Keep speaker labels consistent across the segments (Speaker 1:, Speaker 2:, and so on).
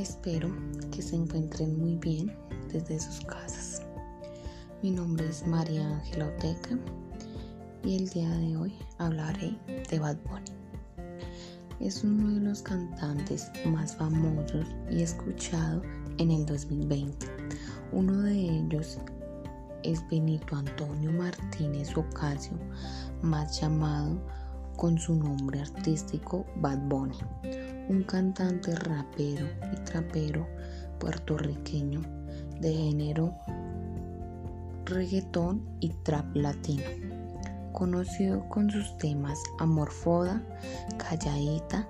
Speaker 1: Espero que se encuentren muy bien desde sus casas. Mi nombre es María Ángela Oteca y el día de hoy hablaré de Bad Bunny. Es uno de los cantantes más famosos y escuchados en el 2020. Uno de ellos es Benito Antonio Martínez Ocasio, más llamado con su nombre artístico Bad Bunny, un cantante rapero y trapero puertorriqueño de género reggaetón y trap latino, conocido con sus temas Amorfoda, Calladita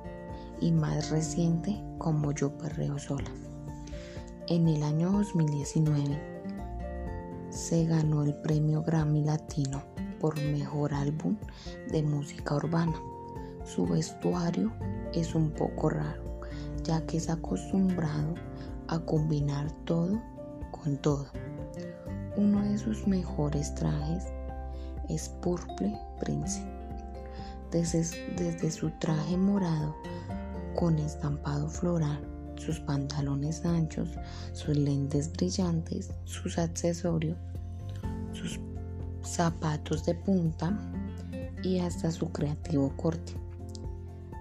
Speaker 1: y más reciente como Yo Perreo Sola. En el año 2019 se ganó el premio Grammy Latino por Mejor Álbum de Música Urbana. Su vestuario es un poco raro, ya que es acostumbrado a combinar todo con todo. Uno de sus mejores trajes es Purple Prince. Desde, desde su traje morado con estampado floral, sus pantalones anchos, sus lentes brillantes, sus accesorios, sus zapatos de punta y hasta su creativo corte,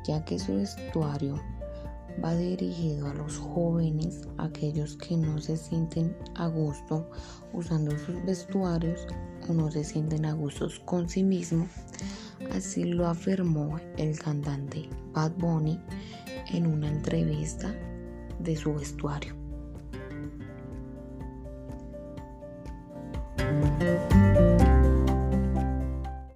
Speaker 1: ya que su vestuario va dirigido a los jóvenes, aquellos que no se sienten a gusto usando sus vestuarios o no se sienten a gusto con sí mismo. Así lo afirmó el cantante Bad Bunny en una entrevista de su vestuario.